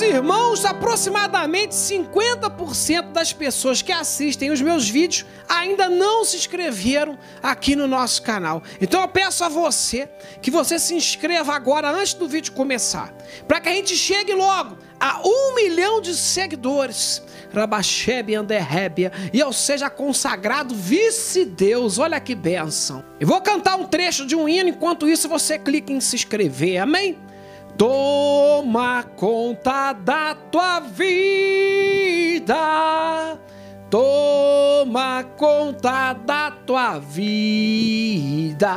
Irmãos, aproximadamente 50% das pessoas que assistem os meus vídeos ainda não se inscreveram aqui no nosso canal. Então eu peço a você que você se inscreva agora antes do vídeo começar, para que a gente chegue logo a um milhão de seguidores. Rabachebe Anderrébia, e eu seja consagrado vice-deus. Olha que bênção. Eu vou cantar um trecho de um hino, enquanto isso você clica em se inscrever, amém? Toma conta da tua vida. Toma conta da tua vida.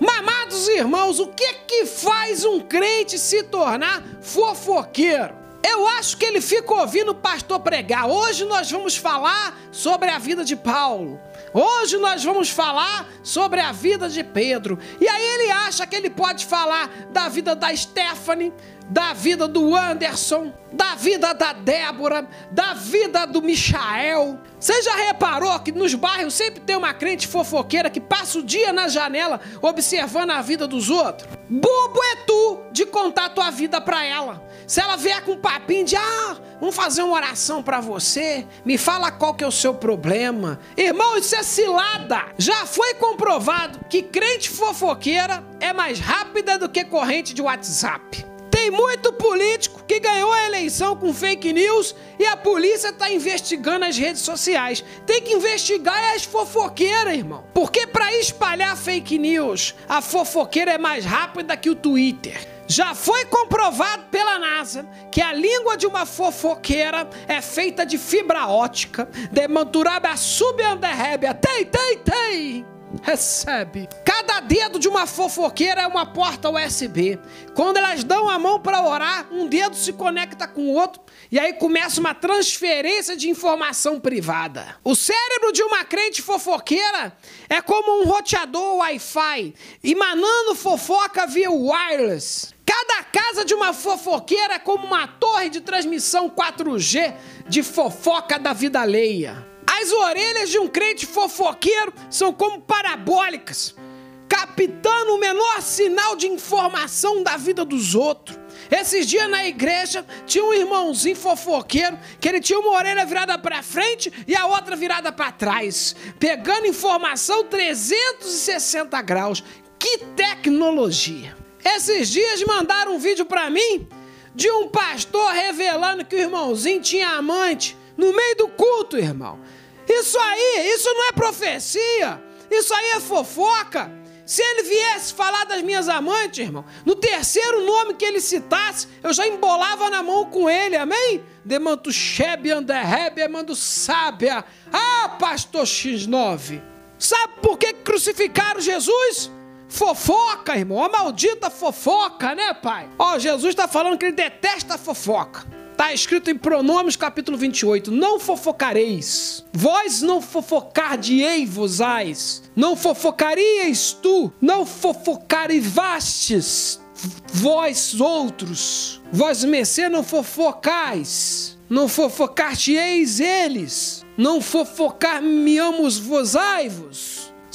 Mamados irmãos, o que que faz um crente se tornar fofoqueiro? Eu acho que ele fica ouvindo o pastor pregar. Hoje nós vamos falar sobre a vida de Paulo. Hoje nós vamos falar sobre a vida de Pedro. E aí acha que ele pode falar da vida da Stephanie, da vida do Anderson, da vida da Débora, da vida do Michael. Você já reparou que nos bairros sempre tem uma crente fofoqueira que passa o dia na janela observando a vida dos outros? Bobo é tu de contar tua vida pra ela. Se ela vier com um papinho de ah, vamos fazer uma oração para você, me fala qual que é o seu problema. Irmão, isso é cilada. Já foi comprovado que crente fofoqueira é mais rápida do que corrente de WhatsApp. Tem muito político que ganhou a eleição com fake news e a polícia está investigando as redes sociais. Tem que investigar as fofoqueiras, irmão. Porque para espalhar fake news, a fofoqueira é mais rápida que o Twitter. Já foi comprovado pela NASA que a língua de uma fofoqueira é feita de fibra ótica, demanturaba subanderrébia, tem, tem, tem. Recebe. Cada dedo de uma fofoqueira é uma porta USB. Quando elas dão a mão para orar, um dedo se conecta com o outro e aí começa uma transferência de informação privada. O cérebro de uma crente fofoqueira é como um roteador Wi-Fi, emanando fofoca via wireless. Casa de uma fofoqueira é como uma torre de transmissão 4G de fofoca da vida alheia. As orelhas de um crente fofoqueiro são como parabólicas, captando o menor sinal de informação da vida dos outros. Esses dias na igreja tinha um irmãozinho fofoqueiro que ele tinha uma orelha virada para frente e a outra virada para trás, pegando informação 360 graus. Que tecnologia! Esses dias mandaram um vídeo para mim de um pastor revelando que o irmãozinho tinha amante no meio do culto, irmão. Isso aí, isso não é profecia. Isso aí é fofoca. Se ele viesse falar das minhas amantes, irmão, no terceiro nome que ele citasse, eu já embolava na mão com ele, amém? Demanto Shebe, Anderrebe, mando sábia. Ah, pastor X9. Sabe por que crucificaram Jesus? Fofoca, irmão. A maldita fofoca, né, pai? Ó, Jesus está falando que ele detesta a fofoca. Está escrito em Pronomes capítulo 28: Não fofocareis, vós não fofocar-de-ei-vos-ais, não fofocaríeis tu, não fofocarivastes vós outros, vós mercê não fofocais, não fofocar-te-eis eles, não fofocar-me-amos-vos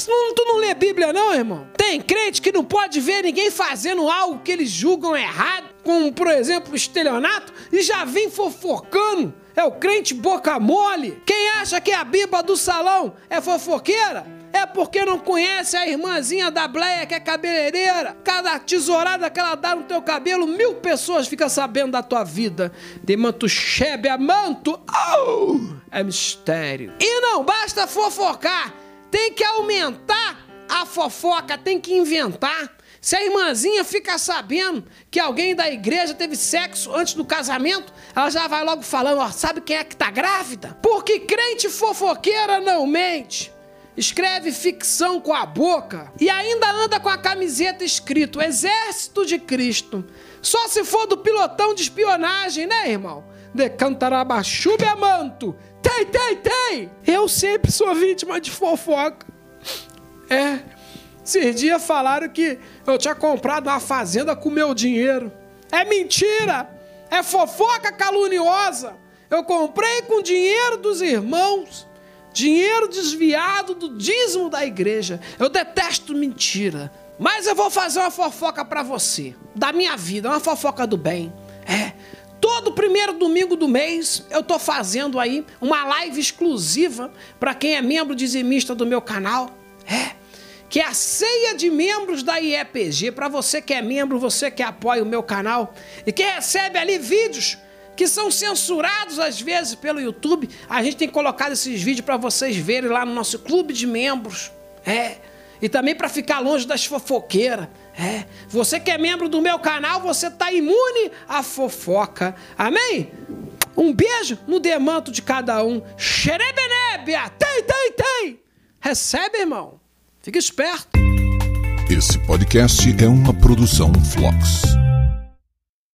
não, tu não lê Bíblia, não, irmão? Tem crente que não pode ver ninguém fazendo algo que eles julgam errado, como, por exemplo, estelionato, e já vem fofocando. É o crente boca mole. Quem acha que a Bíblia do salão é fofoqueira? É porque não conhece a irmãzinha da Bleia, que é cabeleireira. Cada tesourada que ela dá no teu cabelo, mil pessoas ficam sabendo da tua vida. De manto chebe a manto. Oh, é mistério. E não basta fofocar tem que aumentar a fofoca, tem que inventar. Se a irmãzinha fica sabendo que alguém da igreja teve sexo antes do casamento, ela já vai logo falando, ó, sabe quem é que tá grávida? Porque crente fofoqueira não mente. Escreve ficção com a boca e ainda anda com a camiseta escrito Exército de Cristo. Só se for do pilotão de espionagem, né, irmão? De Cantarabachuba é manto, tem, tem, tem! Eu sempre sou vítima de fofoca. É. Esses dias falaram que eu tinha comprado uma fazenda com meu dinheiro. É mentira! É fofoca caluniosa! Eu comprei com dinheiro dos irmãos, dinheiro desviado do dízimo da igreja. Eu detesto mentira. Mas eu vou fazer uma fofoca para você, da minha vida, uma fofoca do bem. É, Todo primeiro domingo do mês eu tô fazendo aí uma live exclusiva para quem é membro dizimista do meu canal. Que é a ceia de membros da IEPG. Para você que é membro, você que apoia o meu canal e que recebe ali vídeos que são censurados às vezes pelo YouTube, a gente tem colocado esses vídeos para vocês verem lá no nosso clube de membros. É. E também para ficar longe das fofoqueiras. É. Você que é membro do meu canal, você tá imune à fofoca. Amém? Um beijo no demanto de cada um. Xerebenébia! Tem, tem, tem! Recebe, irmão. Fica esperto. Esse podcast é uma produção Flux.